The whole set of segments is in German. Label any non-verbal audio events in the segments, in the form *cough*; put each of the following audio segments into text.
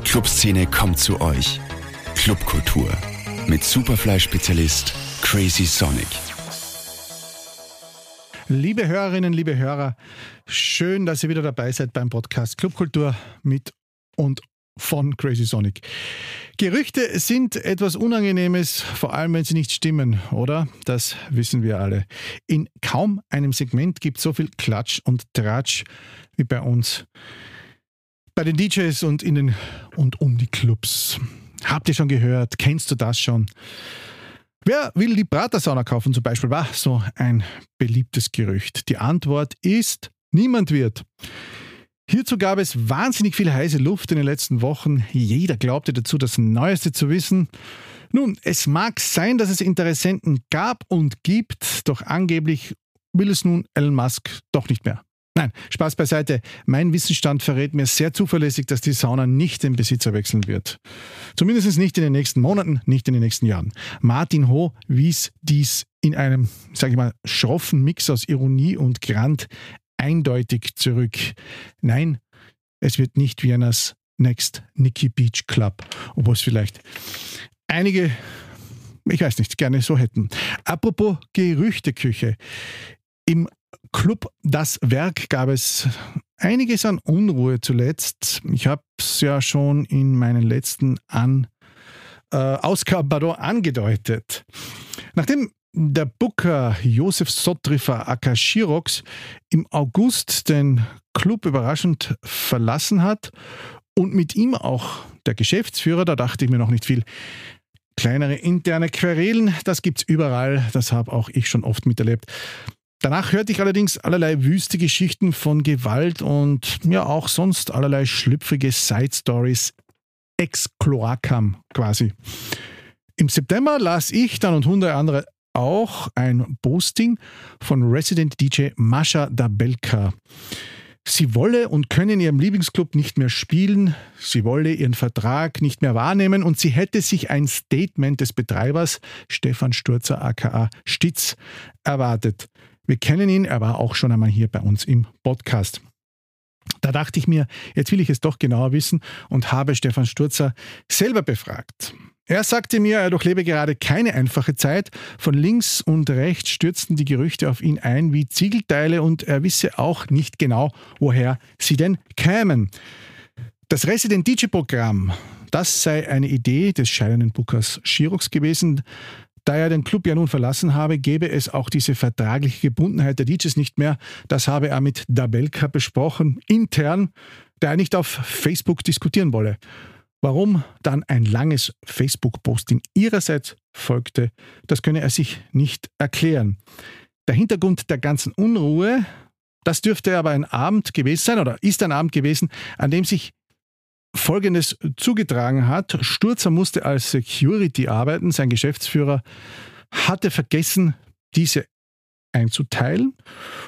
Die Clubszene kommt zu euch. Clubkultur mit Superfly-Spezialist Crazy Sonic. Liebe Hörerinnen, liebe Hörer, schön, dass ihr wieder dabei seid beim Podcast Clubkultur mit und von Crazy Sonic. Gerüchte sind etwas Unangenehmes, vor allem wenn sie nicht stimmen, oder? Das wissen wir alle. In kaum einem Segment gibt es so viel Klatsch und Tratsch wie bei uns. Bei den DJs und in den und um die Clubs. Habt ihr schon gehört? Kennst du das schon? Wer will die Pratersauna kaufen zum Beispiel? War so ein beliebtes Gerücht. Die Antwort ist, niemand wird. Hierzu gab es wahnsinnig viel heiße Luft in den letzten Wochen. Jeder glaubte dazu, das Neueste zu wissen. Nun, es mag sein, dass es Interessenten gab und gibt, doch angeblich will es nun Elon Musk doch nicht mehr. Nein, Spaß beiseite. Mein Wissensstand verrät mir sehr zuverlässig, dass die Sauna nicht den Besitzer wechseln wird. Zumindest nicht in den nächsten Monaten, nicht in den nächsten Jahren. Martin Ho wies dies in einem, sage ich mal, schroffen Mix aus Ironie und Grant eindeutig zurück. Nein, es wird nicht Viennas Next Nicky Beach Club, obwohl es vielleicht einige, ich weiß nicht, gerne so hätten. Apropos Gerüchteküche. Im Club Das Werk gab es einiges an Unruhe zuletzt. Ich habe es ja schon in meinen letzten an, äh, Ausgaben angedeutet. Nachdem der Booker Josef Sotrifer Akashirox im August den Club überraschend verlassen hat und mit ihm auch der Geschäftsführer, da dachte ich mir noch nicht viel. Kleinere interne Querelen, das gibt's überall, das habe auch ich schon oft miterlebt. Danach hörte ich allerdings allerlei wüste Geschichten von Gewalt und ja auch sonst allerlei schlüpfrige Side Stories ex cloacam quasi. Im September las ich dann und hunderte andere auch ein Posting von Resident DJ Mascha Dabelka. Sie wolle und könne in ihrem Lieblingsclub nicht mehr spielen, sie wolle ihren Vertrag nicht mehr wahrnehmen und sie hätte sich ein Statement des Betreibers Stefan Sturzer aka Stitz erwartet. Wir kennen ihn, er war auch schon einmal hier bei uns im Podcast. Da dachte ich mir, jetzt will ich es doch genauer wissen und habe Stefan Sturzer selber befragt. Er sagte mir, er durchlebe gerade keine einfache Zeit. Von links und rechts stürzten die Gerüchte auf ihn ein wie Ziegelteile und er wisse auch nicht genau, woher sie denn kämen. Das Resident DJ Programm, das sei eine Idee des scheidenden Bookers Shirox gewesen. Da er den Club ja nun verlassen habe, gäbe es auch diese vertragliche Gebundenheit der DJs nicht mehr. Das habe er mit Dabelka besprochen, intern, der er nicht auf Facebook diskutieren wolle. Warum dann ein langes Facebook-Posting ihrerseits folgte, das könne er sich nicht erklären. Der Hintergrund der ganzen Unruhe, das dürfte aber ein Abend gewesen sein oder ist ein Abend gewesen, an dem sich Folgendes zugetragen hat. Sturzer musste als Security arbeiten. Sein Geschäftsführer hatte vergessen, diese einzuteilen.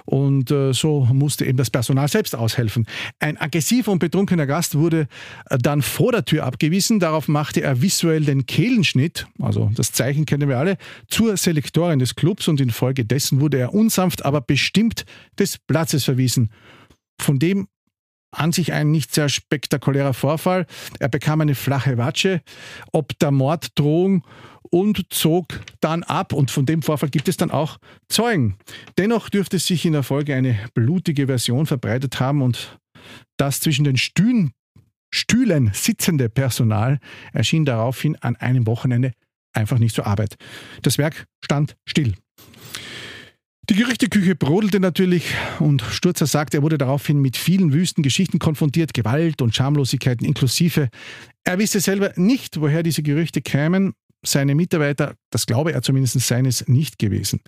Und äh, so musste eben das Personal selbst aushelfen. Ein aggressiver und betrunkener Gast wurde äh, dann vor der Tür abgewiesen. Darauf machte er visuell den Kehlenschnitt, also das Zeichen kennen wir alle, zur Selektorin des Clubs und infolgedessen wurde er unsanft, aber bestimmt des Platzes verwiesen. Von dem an sich ein nicht sehr spektakulärer Vorfall. Er bekam eine flache Watsche, ob der Morddrohung und zog dann ab. Und von dem Vorfall gibt es dann auch Zeugen. Dennoch dürfte sich in der Folge eine blutige Version verbreitet haben und das zwischen den Stühlen, Stühlen sitzende Personal erschien daraufhin an einem Wochenende einfach nicht zur Arbeit. Das Werk stand still. Die Gerüchteküche brodelte natürlich und Sturzer sagt, er wurde daraufhin mit vielen wüsten Geschichten konfrontiert, Gewalt und Schamlosigkeiten inklusive. Er wisse selber nicht, woher diese Gerüchte kämen, seine Mitarbeiter, das glaube er zumindest seines, nicht gewesen.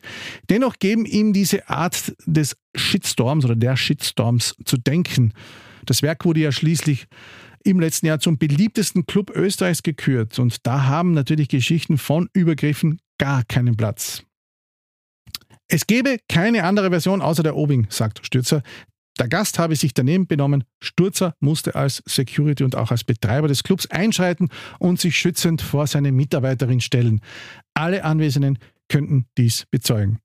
Dennoch geben ihm diese Art des Shitstorms oder der Shitstorms zu denken. Das Werk wurde ja schließlich im letzten Jahr zum beliebtesten Club Österreichs gekürt und da haben natürlich Geschichten von Übergriffen gar keinen Platz. Es gäbe keine andere Version außer der Obing, sagt Stürzer. Der Gast habe sich daneben benommen. Sturzer musste als Security und auch als Betreiber des Clubs einschreiten und sich schützend vor seine Mitarbeiterin stellen. Alle Anwesenden könnten dies bezeugen.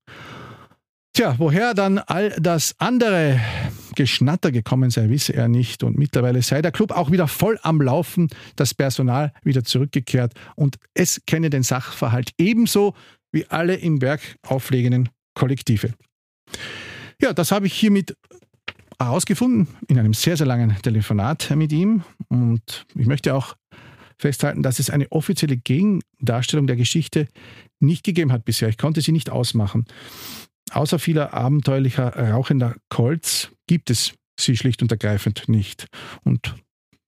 Tja, woher dann all das andere? Geschnatter gekommen sei, wisse er nicht. Und mittlerweile sei der Club auch wieder voll am Laufen, das Personal wieder zurückgekehrt und es kenne den Sachverhalt ebenso wie alle im Werk auflegenden Kollektive. Ja, das habe ich hiermit herausgefunden in einem sehr, sehr langen Telefonat mit ihm. Und ich möchte auch festhalten, dass es eine offizielle Gegendarstellung der Geschichte nicht gegeben hat bisher. Ich konnte sie nicht ausmachen. Außer vieler abenteuerlicher rauchender Colts gibt es sie schlicht und ergreifend nicht. Und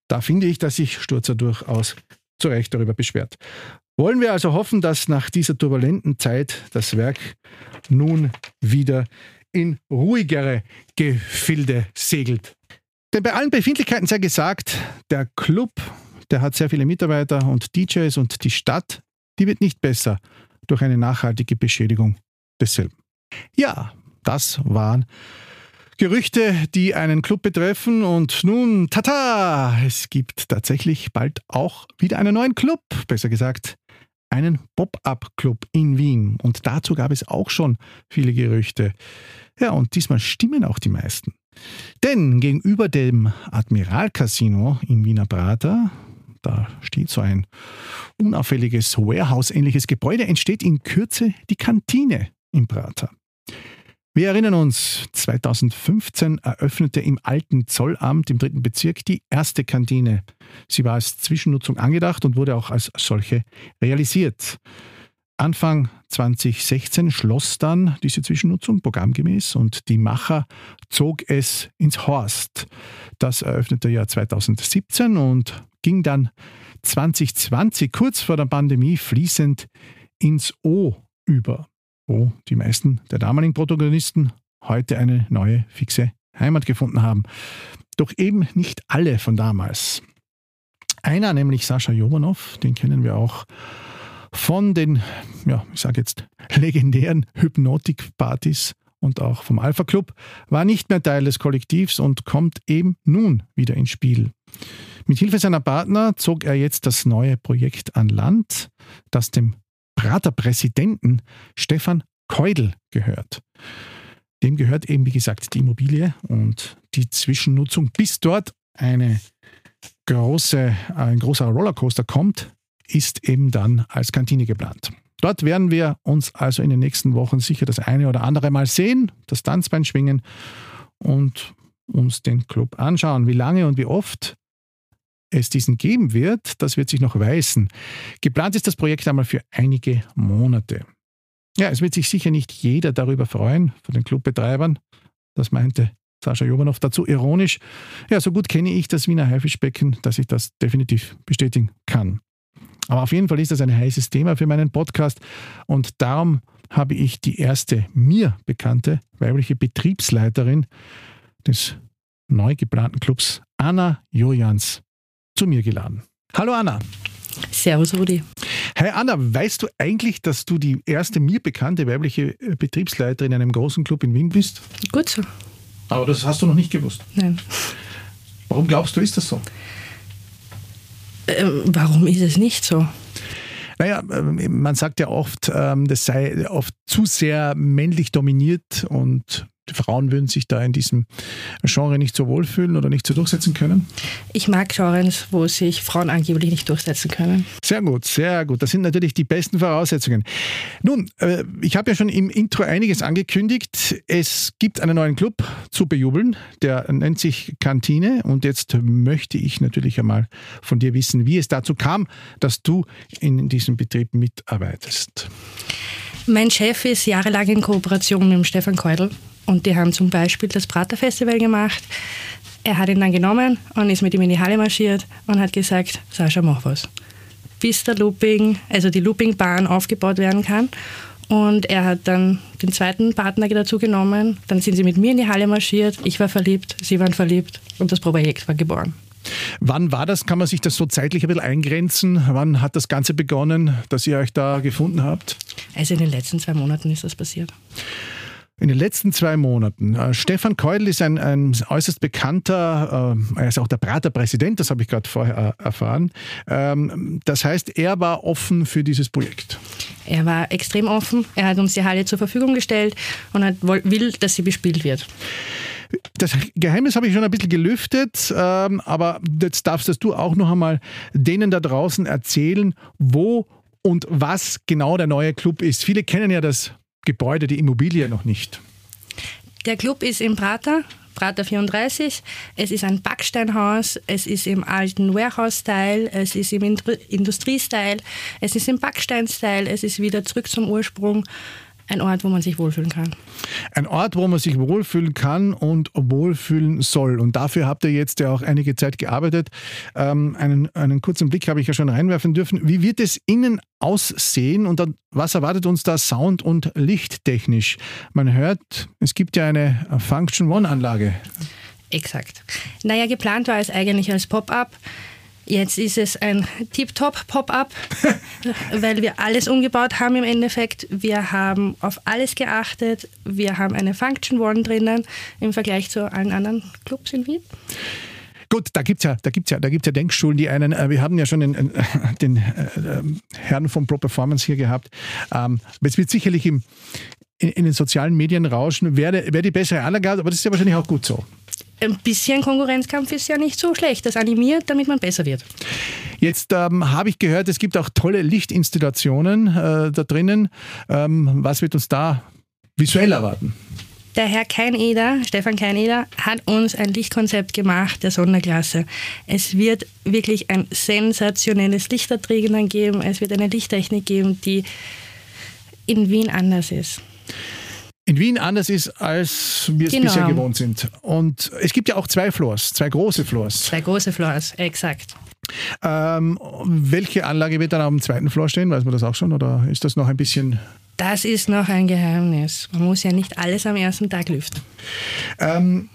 da finde ich, dass sich Sturzer durchaus zu Recht darüber beschwert. Wollen wir also hoffen, dass nach dieser turbulenten Zeit das Werk nun wieder in ruhigere Gefilde segelt. Denn bei allen Befindlichkeiten sei gesagt, der Club, der hat sehr viele Mitarbeiter und DJs und die Stadt, die wird nicht besser durch eine nachhaltige Beschädigung desselben. Ja, das waren Gerüchte, die einen Club betreffen und nun, tata, es gibt tatsächlich bald auch wieder einen neuen Club, besser gesagt, einen Pop-up-Club in Wien. Und dazu gab es auch schon viele Gerüchte. Ja, und diesmal stimmen auch die meisten. Denn gegenüber dem Admiral Casino im Wiener Prater, da steht so ein unauffälliges Warehouse-ähnliches Gebäude, entsteht in Kürze die Kantine im Prater. Wir erinnern uns, 2015 eröffnete im alten Zollamt im dritten Bezirk die erste Kantine. Sie war als Zwischennutzung angedacht und wurde auch als solche realisiert. Anfang 2016 schloss dann diese Zwischennutzung programmgemäß und die Macher zog es ins Horst. Das eröffnete ja 2017 und ging dann 2020 kurz vor der Pandemie fließend ins O über wo die meisten der damaligen Protagonisten heute eine neue fixe Heimat gefunden haben. Doch eben nicht alle von damals. Einer, nämlich Sascha Jovanow, den kennen wir auch von den, ja, ich sage jetzt, legendären Hypnotik-Partys und auch vom Alpha Club, war nicht mehr Teil des Kollektivs und kommt eben nun wieder ins Spiel. Mit Hilfe seiner Partner zog er jetzt das neue Projekt an Land, das dem Praterpräsidenten Stefan Keudel gehört. Dem gehört eben, wie gesagt, die Immobilie und die Zwischennutzung, bis dort eine große, ein großer Rollercoaster kommt, ist eben dann als Kantine geplant. Dort werden wir uns also in den nächsten Wochen sicher das eine oder andere Mal sehen, das Tanzbein schwingen und uns den Club anschauen. Wie lange und wie oft es diesen geben wird, das wird sich noch weisen. Geplant ist das Projekt einmal für einige Monate. Ja, es wird sich sicher nicht jeder darüber freuen, von den Clubbetreibern. Das meinte Sascha Jovanow dazu ironisch. Ja, so gut kenne ich das Wiener Haifischbecken, dass ich das definitiv bestätigen kann. Aber auf jeden Fall ist das ein heißes Thema für meinen Podcast und darum habe ich die erste mir bekannte weibliche Betriebsleiterin des neu geplanten Clubs, Anna Jojans, zu mir geladen. Hallo Anna. Servus Rudi. Hey Anna, weißt du eigentlich, dass du die erste mir bekannte weibliche äh, Betriebsleiterin in einem großen Club in Wien bist? Gut so. Aber das hast du noch nicht gewusst. Nein. Warum glaubst du, ist das so? Ähm, warum ist es nicht so? Naja, ähm, man sagt ja oft, ähm, das sei oft zu sehr männlich dominiert und Frauen würden sich da in diesem Genre nicht so wohlfühlen oder nicht so durchsetzen können? Ich mag Genres, wo sich Frauen angeblich nicht durchsetzen können. Sehr gut, sehr gut. Das sind natürlich die besten Voraussetzungen. Nun, äh, ich habe ja schon im Intro einiges angekündigt. Es gibt einen neuen Club zu bejubeln, der nennt sich Kantine. Und jetzt möchte ich natürlich einmal von dir wissen, wie es dazu kam, dass du in diesem Betrieb mitarbeitest. Mein Chef ist jahrelang in Kooperation mit dem Stefan Keudel und die haben zum Beispiel das Prater-Festival gemacht. Er hat ihn dann genommen und ist mit ihm in die Halle marschiert und hat gesagt, Sascha, mach was. Bis der Looping, also die Loopingbahn aufgebaut werden kann. Und er hat dann den zweiten Partner dazu genommen. Dann sind sie mit mir in die Halle marschiert. Ich war verliebt, sie waren verliebt und das Projekt war geboren. Wann war das? Kann man sich das so zeitlich ein bisschen eingrenzen? Wann hat das Ganze begonnen, dass ihr euch da gefunden habt? Also in den letzten zwei Monaten ist das passiert in den letzten zwei Monaten. Äh, Stefan Keudel ist ein, ein äußerst bekannter, äh, er ist auch der Prater-Präsident, das habe ich gerade vorher äh, erfahren. Ähm, das heißt, er war offen für dieses Projekt. Er war extrem offen. Er hat uns die Halle zur Verfügung gestellt und hat, will, dass sie bespielt wird. Das Geheimnis habe ich schon ein bisschen gelüftet, ähm, aber jetzt darfst du auch noch einmal denen da draußen erzählen, wo und was genau der neue Club ist. Viele kennen ja das Gebäude, die Immobilie noch nicht. Der Club ist im Prater, Prater 34. Es ist ein Backsteinhaus, es ist im alten Warehouse-Style, es ist im Industrie-Style, es ist im Backstein-Style, es ist wieder zurück zum Ursprung ein Ort, wo man sich wohlfühlen kann. Ein Ort, wo man sich wohlfühlen kann und wohlfühlen soll. Und dafür habt ihr jetzt ja auch einige Zeit gearbeitet. Ähm, einen, einen kurzen Blick habe ich ja schon reinwerfen dürfen. Wie wird es innen aussehen und dann, was erwartet uns da sound- und lichttechnisch? Man hört, es gibt ja eine Function One-Anlage. Exakt. Naja, geplant war es eigentlich als Pop-up. Jetzt ist es ein Tip-Top-Pop-up, *laughs* weil wir alles umgebaut haben im Endeffekt. Wir haben auf alles geachtet. Wir haben eine Function One drinnen im Vergleich zu allen anderen Clubs in Wien. Gut, da gibt es ja, da gibt's ja, da gibt's ja Denkschulen, die einen, äh, wir haben ja schon den, äh, den äh, Herrn von Pro Performance hier gehabt. Ähm, es wird sicherlich im, in, in, den sozialen Medien rauschen, wer, wer die bessere Anlage hat, aber das ist ja wahrscheinlich auch gut so ein bisschen Konkurrenzkampf ist ja nicht so schlecht. Das animiert, damit man besser wird. Jetzt ähm, habe ich gehört, es gibt auch tolle Lichtinstallationen äh, da drinnen. Ähm, was wird uns da visuell erwarten? Der Herr Keineder, Stefan Keineder, hat uns ein Lichtkonzept gemacht der Sonderklasse. Es wird wirklich ein sensationelles Licht da drinnen geben. Es wird eine Lichttechnik geben, die in Wien anders ist in Wien anders ist, als wir es genau. bisher gewohnt sind. Und es gibt ja auch zwei Floors, zwei große Floors. Zwei große Floors, exakt. Ähm, welche Anlage wird dann auf dem zweiten Floor stehen? Weiß man das auch schon oder ist das noch ein bisschen das ist noch ein Geheimnis. Man muss ja nicht alles am ersten Tag lüften. Ähm,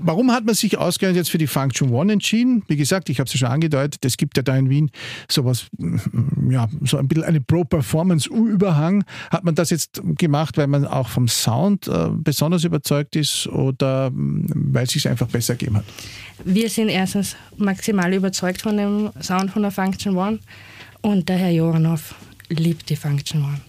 Warum hat man sich ausgerechnet jetzt für die Function One entschieden? Wie gesagt, ich habe es ja schon angedeutet, es gibt ja da in Wien sowas, mm, ja, so ein bisschen eine Pro-Performance-Überhang. Hat man das jetzt gemacht, weil man auch vom Sound äh, besonders überzeugt ist oder mm, weil es sich einfach besser gegeben hat? Wir sind erstens maximal überzeugt von dem Sound von der Function One und der Herr Joranov liebt die Function One.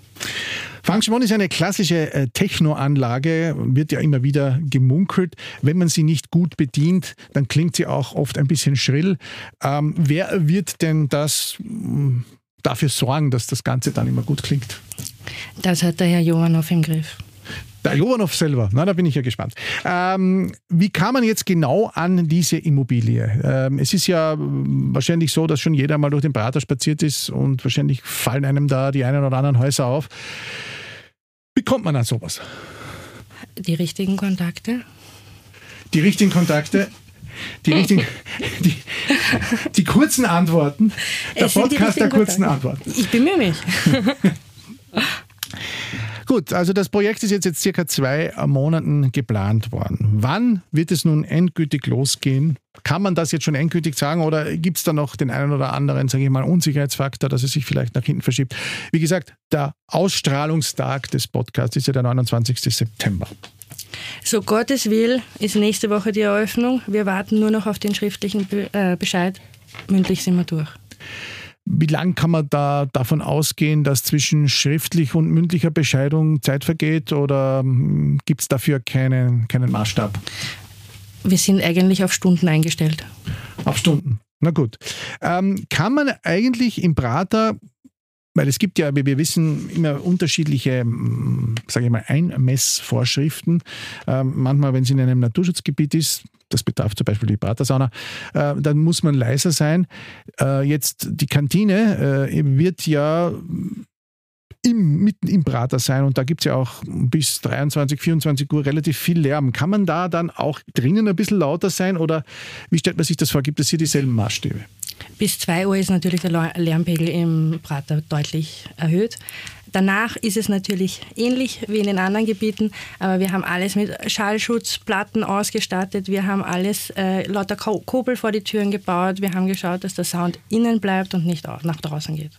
Function One ist eine klassische äh, Techno-Anlage, wird ja immer wieder gemunkelt. Wenn man sie nicht gut bedient, dann klingt sie auch oft ein bisschen schrill. Ähm, wer wird denn das mm, dafür sorgen, dass das Ganze dann immer gut klingt? Das hat der Herr Johannow im Griff. Der Johanov selber, na, da bin ich ja gespannt. Ähm, wie kam man jetzt genau an diese Immobilie? Ähm, es ist ja wahrscheinlich so, dass schon jeder mal durch den Prater spaziert ist und wahrscheinlich fallen einem da die einen oder anderen Häuser auf. Wie kommt man an sowas? Die richtigen Kontakte. Die richtigen Kontakte. Die, richtigen, *laughs* die, die kurzen Antworten. Der Podcast der kurzen Kontakte. Antworten. Ich bemühe mich. *laughs* Gut, also das Projekt ist jetzt, jetzt circa zwei Monaten geplant worden. Wann wird es nun endgültig losgehen? Kann man das jetzt schon endgültig sagen oder gibt es da noch den einen oder anderen, sage ich mal, Unsicherheitsfaktor, dass es sich vielleicht nach hinten verschiebt? Wie gesagt, der Ausstrahlungstag des Podcasts ist ja der 29. September. So Gottes Will ist nächste Woche die Eröffnung. Wir warten nur noch auf den schriftlichen äh, Bescheid. Mündlich sind wir durch. Wie lang kann man da davon ausgehen, dass zwischen schriftlich und mündlicher Bescheidung Zeit vergeht oder hm, gibt es dafür keinen, keinen Maßstab? Wir sind eigentlich auf Stunden eingestellt. Auf Stunden. Na gut. Ähm, kann man eigentlich im Prater weil es gibt ja, wie wir wissen, immer unterschiedliche, hm, sage ich mal, Einmessvorschriften. Ähm, manchmal, wenn es in einem Naturschutzgebiet ist, das betrifft zum Beispiel die Pratersauna, äh, dann muss man leiser sein. Äh, jetzt die Kantine äh, wird ja im, mitten im Prater sein und da gibt es ja auch bis 23, 24 Uhr relativ viel Lärm. Kann man da dann auch drinnen ein bisschen lauter sein oder wie stellt man sich das vor? Gibt es hier dieselben Maßstäbe? Bis 2 Uhr ist natürlich der Lärmpegel im Prater deutlich erhöht. Danach ist es natürlich ähnlich wie in den anderen Gebieten, aber wir haben alles mit Schallschutzplatten ausgestattet. Wir haben alles äh, lauter Kobel vor die Türen gebaut. Wir haben geschaut, dass der Sound innen bleibt und nicht nach draußen geht.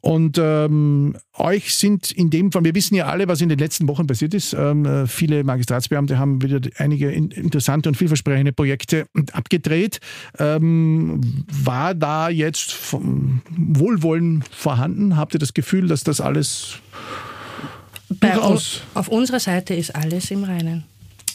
Und ähm, euch sind in dem Fall, wir wissen ja alle, was in den letzten Wochen passiert ist. Ähm, äh, viele Magistratsbeamte haben wieder einige interessante und vielversprechende Projekte abgedreht. Ähm, war da jetzt Wohlwollen vorhanden? Habt ihr das Gefühl, dass das alles durchaus... Auf unserer Seite ist alles im Reinen.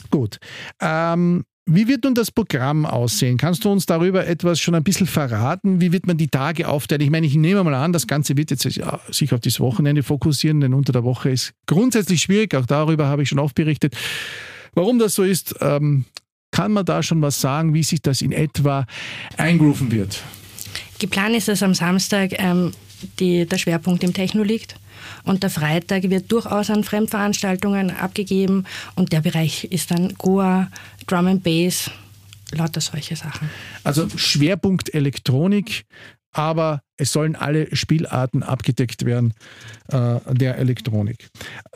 Gut. Ähm, wie wird nun das Programm aussehen? Kannst du uns darüber etwas schon ein bisschen verraten? Wie wird man die Tage aufteilen? Ich meine, ich nehme mal an, das Ganze wird jetzt ja, sich auf das Wochenende fokussieren, denn unter der Woche ist grundsätzlich schwierig. Auch darüber habe ich schon oft berichtet. Warum das so ist, ähm, kann man da schon was sagen, wie sich das in etwa eingrooven wird? Geplant ist, dass am Samstag ähm, die, der Schwerpunkt im Techno liegt. Und der Freitag wird durchaus an Fremdveranstaltungen abgegeben und der Bereich ist dann Goa, Drum and Bass, lauter solche Sachen. Also Schwerpunkt Elektronik, aber es sollen alle Spielarten abgedeckt werden äh, der Elektronik.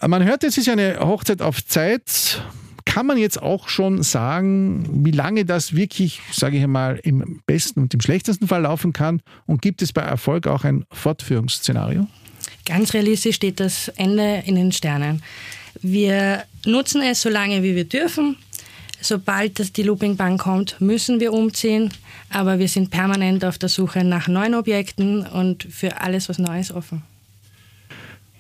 Man hört, es ist eine Hochzeit auf Zeit. Kann man jetzt auch schon sagen, wie lange das wirklich, sage ich einmal, im besten und im schlechtesten Fall laufen kann? Und gibt es bei Erfolg auch ein Fortführungsszenario? Ganz realistisch steht das Ende in den Sternen. Wir nutzen es so lange, wie wir dürfen. Sobald die Looping Bank kommt, müssen wir umziehen. Aber wir sind permanent auf der Suche nach neuen Objekten und für alles, was Neues offen.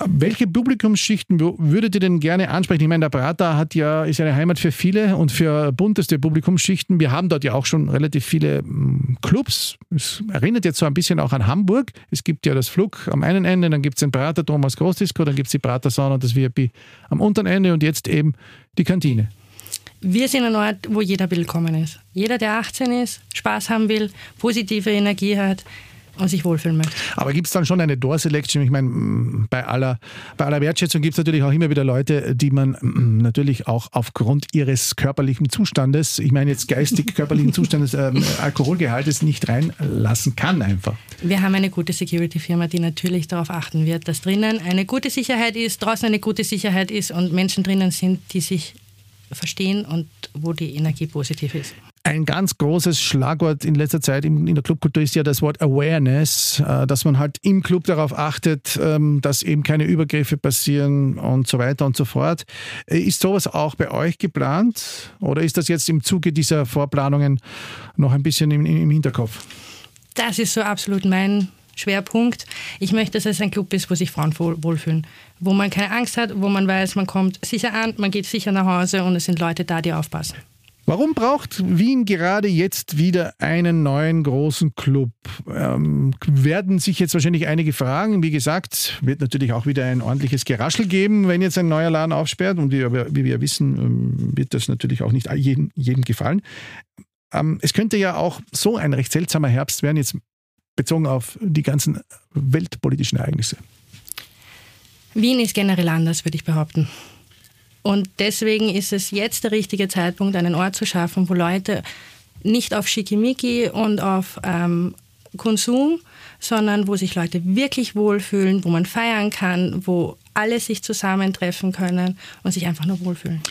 Welche Publikumsschichten würdet ihr denn gerne ansprechen? Ich meine, der Prater hat ja, ist eine Heimat für viele und für bunteste Publikumsschichten. Wir haben dort ja auch schon relativ viele mm, Clubs. Es erinnert jetzt so ein bisschen auch an Hamburg. Es gibt ja das Flug am einen Ende, dann gibt es den Prater Thomas Großdisco, dann gibt es die Prater Sauna und das VIP am unteren Ende und jetzt eben die Kantine. Wir sind ein Ort, wo jeder willkommen ist. Jeder, der 18 ist, Spaß haben will, positive Energie hat, und sich wohlfühlen möchte. Aber gibt es dann schon eine Door Selection? Ich meine, bei aller, bei aller Wertschätzung gibt es natürlich auch immer wieder Leute, die man natürlich auch aufgrund ihres körperlichen Zustandes, ich meine jetzt geistig *laughs* körperlichen Zustandes, äh, Alkoholgehaltes nicht reinlassen kann einfach. Wir haben eine gute Security-Firma, die natürlich darauf achten wird, dass drinnen eine gute Sicherheit ist, draußen eine gute Sicherheit ist und Menschen drinnen sind, die sich verstehen und wo die Energie positiv ist. Ein ganz großes Schlagwort in letzter Zeit in, der Clubkultur ist ja das Wort Awareness, äh, dass man halt im Club darauf achtet, ähm, dass eben keine Übergriffe passieren und so weiter und so fort. Äh, ist sowas auch bei euch geplant oder ist das jetzt im Zuge dieser Vorplanungen noch ein bisschen im, im Hinterkopf? Das ist so absolut mein Schwerpunkt. Ich möchte, dass es ein Club ist, wo sich Frauen wohlfühlen, wo man keine Angst hat, wo man weiß, man kommt sicher an, man geht sicher nach Hause und es sind Leute da, die aufpassen. Warum braucht Wien gerade jetzt wieder einen neuen großen Club? Ähm, werden sich jetzt wahrscheinlich einige fragen. Wie gesagt, wird natürlich auch wieder ein ordentliches Geraschel geben, wenn jetzt ein neuer Laden aufsperrt. Und wie, wie wir wissen, ähm, wird das natürlich auch nicht jedem, jedem gefallen. Ähm, es könnte ja auch so ein recht seltsamer Herbst werden, jetzt bezogen auf die ganzen weltpolitischen Ereignisse. Wien ist generell anders, würde ich behaupten. Und deswegen ist es jetzt der richtige Zeitpunkt, einen Ort zu schaffen, wo Leute nicht auf Schickimicki und auf ähm, Konsum, sondern wo sich Leute wirklich wohlfühlen, wo man feiern kann, wo alle sich zusammentreffen können und sich einfach nur wohlfühlen.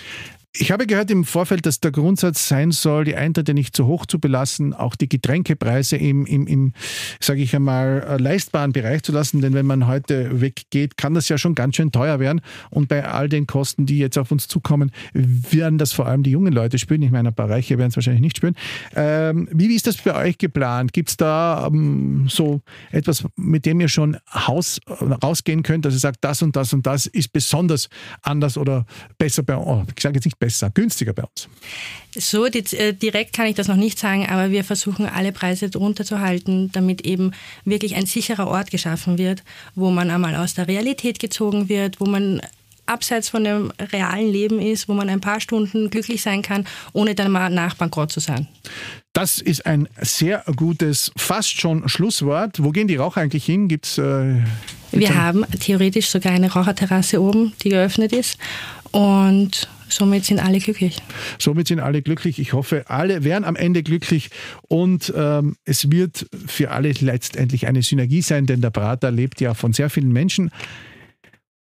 Ich habe gehört im Vorfeld, dass der Grundsatz sein soll, die Eintritte nicht zu hoch zu belassen, auch die Getränkepreise im, im, im sage ich einmal, äh, leistbaren Bereich zu lassen. Denn wenn man heute weggeht, kann das ja schon ganz schön teuer werden. Und bei all den Kosten, die jetzt auf uns zukommen, werden das vor allem die jungen Leute spüren. Ich meine, ein paar Reiche werden es wahrscheinlich nicht spüren. Ähm, wie ist das bei euch geplant? Gibt es da ähm, so etwas, mit dem ihr schon Haus, rausgehen könnt, dass ihr sagt, das und das und das ist besonders anders oder besser bei euch? Ich sage jetzt nicht besser, günstiger bei uns? So äh, direkt kann ich das noch nicht sagen, aber wir versuchen alle Preise drunter zu halten, damit eben wirklich ein sicherer Ort geschaffen wird, wo man einmal aus der Realität gezogen wird, wo man abseits von dem realen Leben ist, wo man ein paar Stunden glücklich sein kann, ohne dann mal nach Bankrott zu sein. Das ist ein sehr gutes, fast schon Schlusswort. Wo gehen die Raucher eigentlich hin? Gibt's, äh, Wir haben theoretisch sogar eine Raucherterrasse oben, die geöffnet ist. Und somit sind alle glücklich. Somit sind alle glücklich. Ich hoffe, alle werden am Ende glücklich und ähm, es wird für alle letztendlich eine Synergie sein, denn der Prater lebt ja von sehr vielen Menschen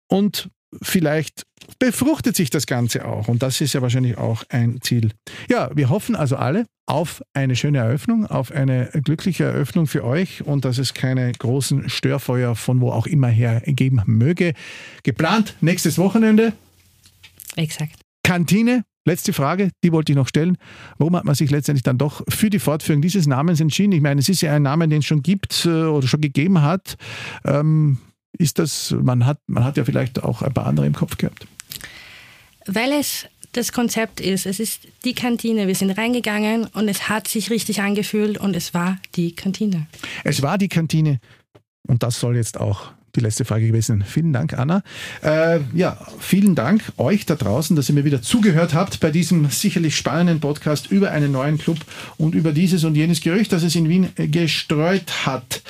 und vielleicht befruchtet sich das Ganze auch und das ist ja wahrscheinlich auch ein Ziel. Ja, wir hoffen also alle auf eine schöne Eröffnung, auf eine glückliche Eröffnung für euch und dass es keine großen Störfeuer von wo auch immer her geben möge. Geplant nächstes Wochenende. Exakt. Kantine, letzte Frage, die wollte ich noch stellen. Warum hat man sich letztendlich dann doch für die Fortführung dieses Namens entschieden? Ich meine, es ist ja ein Name, den es schon gibt äh, oder schon gegeben hat. Ähm, ist das, man hat, man hat ja vielleicht auch ein paar andere im Kopf gehabt. Weil es das Konzept ist. Es ist die Kantine. Wir sind reingegangen und es hat sich richtig angefühlt und es war die Kantine. Es war die Kantine und das soll jetzt auch die letzte Frage gewesen. Vielen Dank, Anna. Äh, ja, vielen Dank euch da draußen, dass ihr mir wieder zugehört habt bei diesem sicherlich spannenden Podcast über einen neuen Club und über dieses und jenes Gerücht, das es in Wien gestreut hat.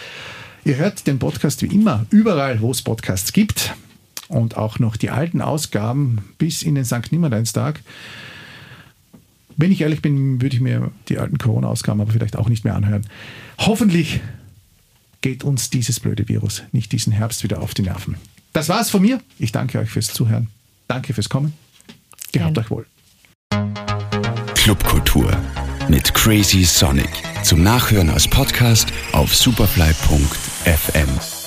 Ihr hört den Podcast wie immer überall, wo es Podcasts gibt und auch noch die alten Ausgaben bis in den St. Nimmerleinstag. Wenn ich ehrlich bin, würde ich mir die alten Corona-Ausgaben aber vielleicht auch nicht mehr anhören. Hoffentlich geht uns dieses blöde Virus nicht diesen Herbst wieder auf die Nerven. Das war's von mir. Ich danke euch fürs Zuhören. Danke fürs Kommen. Gehabt euch wohl. Clubkultur mit Crazy Sonic. Zum Nachhören als Podcast auf superfly.fm.